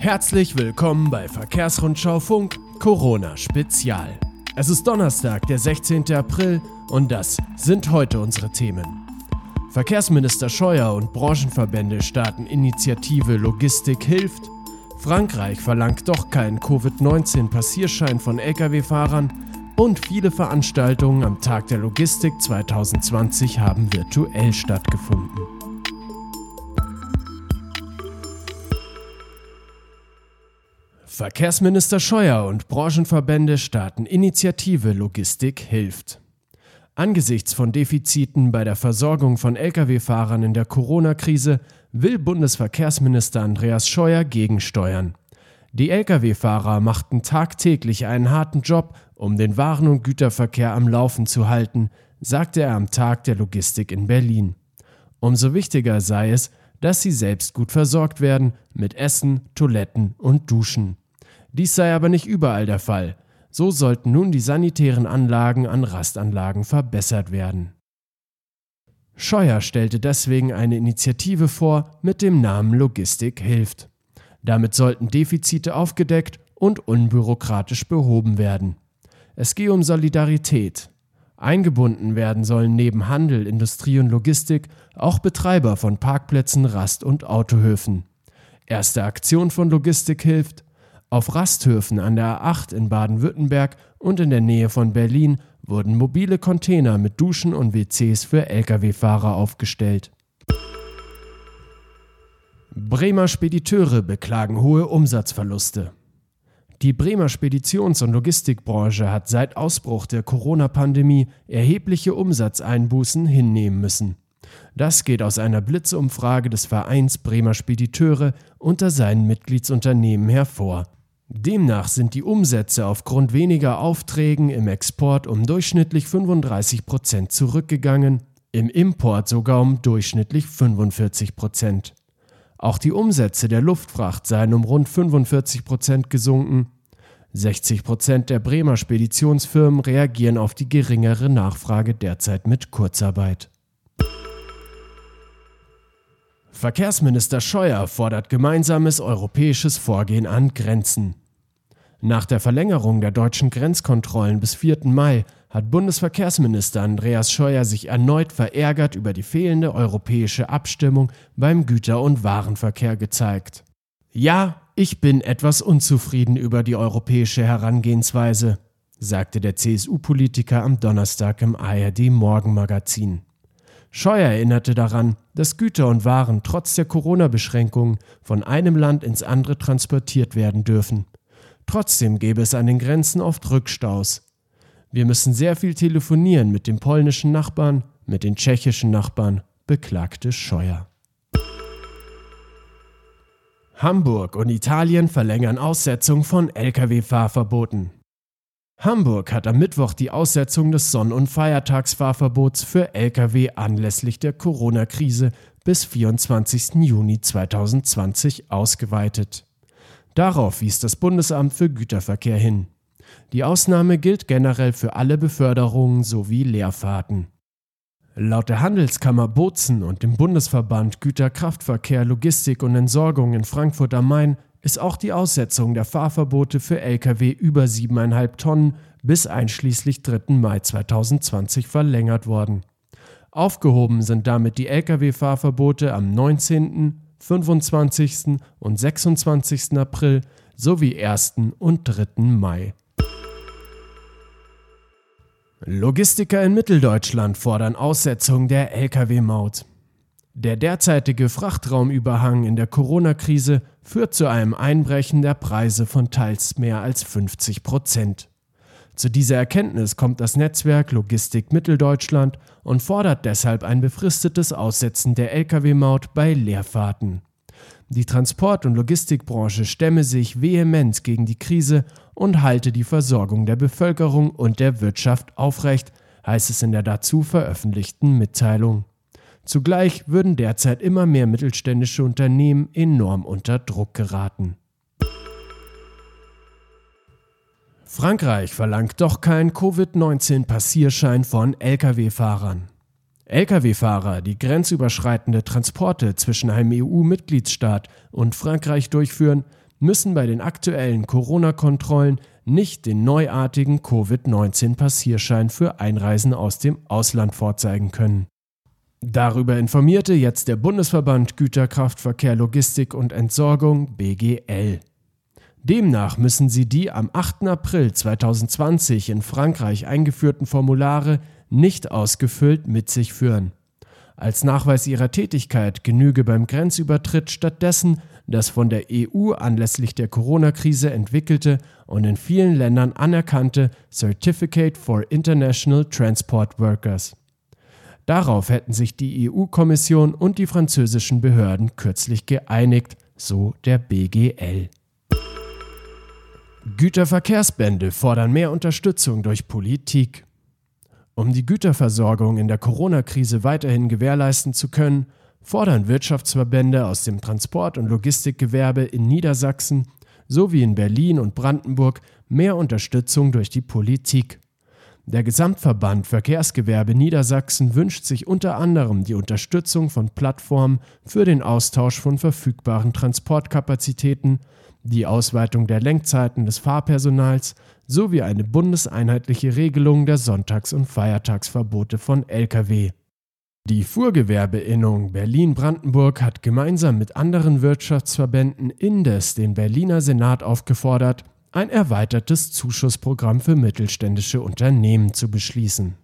Herzlich willkommen bei Verkehrsrundschau Funk Corona Spezial. Es ist Donnerstag, der 16. April und das sind heute unsere Themen. Verkehrsminister Scheuer und Branchenverbände starten Initiative Logistik hilft. Frankreich verlangt doch keinen Covid-19-Passierschein von Lkw-Fahrern und viele Veranstaltungen am Tag der Logistik 2020 haben virtuell stattgefunden. Verkehrsminister Scheuer und Branchenverbände starten Initiative Logistik hilft. Angesichts von Defiziten bei der Versorgung von Lkw-Fahrern in der Corona-Krise will Bundesverkehrsminister Andreas Scheuer gegensteuern. Die Lkw-Fahrer machten tagtäglich einen harten Job, um den Waren- und Güterverkehr am Laufen zu halten, sagte er am Tag der Logistik in Berlin. Umso wichtiger sei es, dass sie selbst gut versorgt werden mit Essen, Toiletten und Duschen. Dies sei aber nicht überall der Fall. So sollten nun die sanitären Anlagen an Rastanlagen verbessert werden. Scheuer stellte deswegen eine Initiative vor mit dem Namen Logistik hilft. Damit sollten Defizite aufgedeckt und unbürokratisch behoben werden. Es gehe um Solidarität. Eingebunden werden sollen neben Handel, Industrie und Logistik auch Betreiber von Parkplätzen, Rast- und Autohöfen. Erste Aktion von Logistik hilft auf Rasthöfen an der A8 in Baden-Württemberg und in der Nähe von Berlin wurden mobile Container mit Duschen und WCs für Lkw-Fahrer aufgestellt. Bremer Spediteure beklagen hohe Umsatzverluste. Die Bremer Speditions- und Logistikbranche hat seit Ausbruch der Corona-Pandemie erhebliche Umsatzeinbußen hinnehmen müssen. Das geht aus einer Blitzumfrage des Vereins Bremer Spediteure unter seinen Mitgliedsunternehmen hervor. Demnach sind die Umsätze aufgrund weniger Aufträgen im Export um durchschnittlich 35 Prozent zurückgegangen, im Import sogar um durchschnittlich 45 Prozent. Auch die Umsätze der Luftfracht seien um rund 45 Prozent gesunken. 60 Prozent der Bremer Speditionsfirmen reagieren auf die geringere Nachfrage derzeit mit Kurzarbeit. Verkehrsminister Scheuer fordert gemeinsames europäisches Vorgehen an Grenzen. Nach der Verlängerung der deutschen Grenzkontrollen bis 4. Mai hat Bundesverkehrsminister Andreas Scheuer sich erneut verärgert über die fehlende europäische Abstimmung beim Güter- und Warenverkehr gezeigt. Ja, ich bin etwas unzufrieden über die europäische Herangehensweise, sagte der CSU-Politiker am Donnerstag im ARD Morgenmagazin. Scheuer erinnerte daran, dass Güter und Waren trotz der Corona-Beschränkungen von einem Land ins andere transportiert werden dürfen. Trotzdem gäbe es an den Grenzen oft Rückstaus. Wir müssen sehr viel telefonieren mit dem polnischen Nachbarn, mit den tschechischen Nachbarn, beklagte Scheuer. Hamburg und Italien verlängern Aussetzung von Lkw-Fahrverboten. Hamburg hat am Mittwoch die Aussetzung des Sonn- und Feiertagsfahrverbots für Lkw anlässlich der Corona-Krise bis 24. Juni 2020 ausgeweitet. Darauf wies das Bundesamt für Güterverkehr hin. Die Ausnahme gilt generell für alle Beförderungen sowie Leerfahrten. Laut der Handelskammer Bozen und dem Bundesverband Güterkraftverkehr, Logistik und Entsorgung in Frankfurt am Main ist auch die Aussetzung der Fahrverbote für Lkw über 7,5 Tonnen bis einschließlich 3. Mai 2020 verlängert worden. Aufgehoben sind damit die Lkw-Fahrverbote am 19., 25. und 26. April sowie 1. und 3. Mai. Logistiker in Mitteldeutschland fordern Aussetzung der Lkw-Maut. Der derzeitige Frachtraumüberhang in der Corona-Krise führt zu einem Einbrechen der Preise von teils mehr als 50 Prozent. Zu dieser Erkenntnis kommt das Netzwerk Logistik Mitteldeutschland und fordert deshalb ein befristetes Aussetzen der Lkw-Maut bei Leerfahrten. Die Transport- und Logistikbranche stemme sich vehement gegen die Krise und halte die Versorgung der Bevölkerung und der Wirtschaft aufrecht, heißt es in der dazu veröffentlichten Mitteilung. Zugleich würden derzeit immer mehr mittelständische Unternehmen enorm unter Druck geraten. Frankreich verlangt doch keinen Covid-19-Passierschein von Lkw-Fahrern. Lkw-Fahrer, die grenzüberschreitende Transporte zwischen einem EU-Mitgliedsstaat und Frankreich durchführen, müssen bei den aktuellen Corona-Kontrollen nicht den neuartigen Covid-19-Passierschein für Einreisen aus dem Ausland vorzeigen können. Darüber informierte jetzt der Bundesverband Güterkraftverkehr, Logistik und Entsorgung BGL. Demnach müssen sie die am 8. April 2020 in Frankreich eingeführten Formulare nicht ausgefüllt mit sich führen. Als Nachweis ihrer Tätigkeit genüge beim Grenzübertritt stattdessen das von der EU anlässlich der Corona-Krise entwickelte und in vielen Ländern anerkannte Certificate for International Transport Workers. Darauf hätten sich die EU-Kommission und die französischen Behörden kürzlich geeinigt, so der BGL. Güterverkehrsbände fordern mehr Unterstützung durch Politik. Um die Güterversorgung in der Corona-Krise weiterhin gewährleisten zu können, fordern Wirtschaftsverbände aus dem Transport- und Logistikgewerbe in Niedersachsen sowie in Berlin und Brandenburg mehr Unterstützung durch die Politik. Der Gesamtverband Verkehrsgewerbe Niedersachsen wünscht sich unter anderem die Unterstützung von Plattformen für den Austausch von verfügbaren Transportkapazitäten, die Ausweitung der Lenkzeiten des Fahrpersonals sowie eine bundeseinheitliche Regelung der Sonntags- und Feiertagsverbote von Lkw. Die Fuhrgewerbeinnung Berlin-Brandenburg hat gemeinsam mit anderen Wirtschaftsverbänden indes den Berliner Senat aufgefordert, ein erweitertes Zuschussprogramm für mittelständische Unternehmen zu beschließen.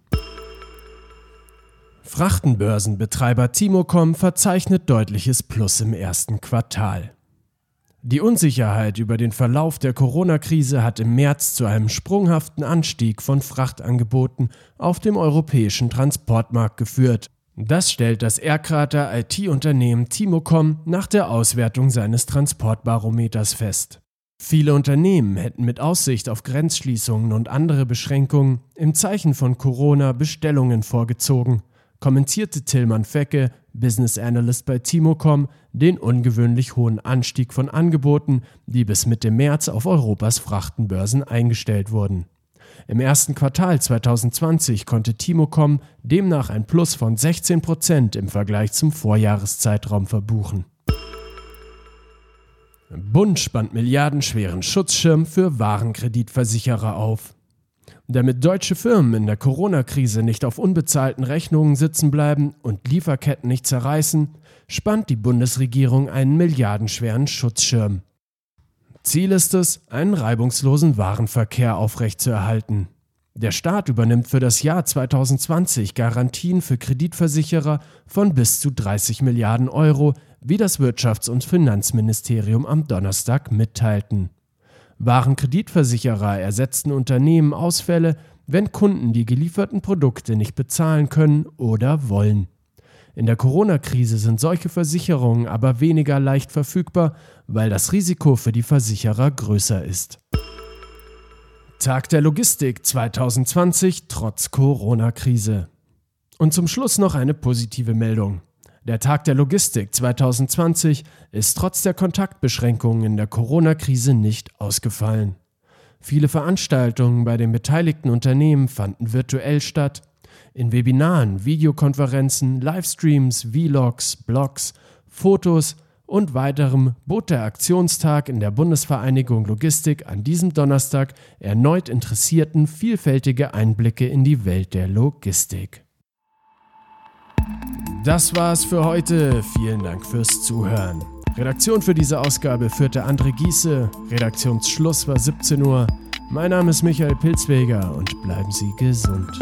Frachtenbörsenbetreiber Timocom verzeichnet deutliches Plus im ersten Quartal. Die Unsicherheit über den Verlauf der Corona-Krise hat im März zu einem sprunghaften Anstieg von Frachtangeboten auf dem europäischen Transportmarkt geführt. Das stellt das Airkrater IT-Unternehmen Timocom nach der Auswertung seines Transportbarometers fest. Viele Unternehmen hätten mit Aussicht auf Grenzschließungen und andere Beschränkungen im Zeichen von Corona Bestellungen vorgezogen, kommentierte Tillmann Fecke, Business Analyst bei Timocom, den ungewöhnlich hohen Anstieg von Angeboten, die bis Mitte März auf Europas Frachtenbörsen eingestellt wurden. Im ersten Quartal 2020 konnte Timocom demnach ein Plus von 16 Prozent im Vergleich zum Vorjahreszeitraum verbuchen. Bund spannt milliardenschweren Schutzschirm für Warenkreditversicherer auf. Damit deutsche Firmen in der Corona-Krise nicht auf unbezahlten Rechnungen sitzen bleiben und Lieferketten nicht zerreißen, spannt die Bundesregierung einen milliardenschweren Schutzschirm. Ziel ist es, einen reibungslosen Warenverkehr aufrechtzuerhalten. Der Staat übernimmt für das Jahr 2020 Garantien für Kreditversicherer von bis zu 30 Milliarden Euro, wie das Wirtschafts- und Finanzministerium am Donnerstag mitteilten. Warenkreditversicherer ersetzten Unternehmen Ausfälle, wenn Kunden die gelieferten Produkte nicht bezahlen können oder wollen. In der Corona-Krise sind solche Versicherungen aber weniger leicht verfügbar, weil das Risiko für die Versicherer größer ist. Tag der Logistik 2020 trotz Corona-Krise. Und zum Schluss noch eine positive Meldung. Der Tag der Logistik 2020 ist trotz der Kontaktbeschränkungen in der Corona-Krise nicht ausgefallen. Viele Veranstaltungen bei den beteiligten Unternehmen fanden virtuell statt, in Webinaren, Videokonferenzen, Livestreams, Vlogs, Blogs, Fotos und weiterem bot der Aktionstag in der Bundesvereinigung Logistik an diesem Donnerstag erneut Interessierten vielfältige Einblicke in die Welt der Logistik. Das war's für heute. Vielen Dank fürs Zuhören. Redaktion für diese Ausgabe führte André Giese. Redaktionsschluss war 17 Uhr. Mein Name ist Michael Pilzweger und bleiben Sie gesund.